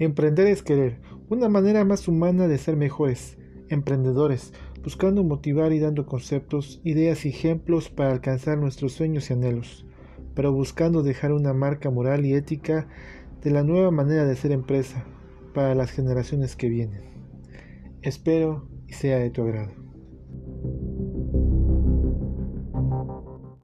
Emprender es querer, una manera más humana de ser mejores, emprendedores, buscando motivar y dando conceptos, ideas y ejemplos para alcanzar nuestros sueños y anhelos, pero buscando dejar una marca moral y ética de la nueva manera de ser empresa para las generaciones que vienen. Espero y sea de tu agrado.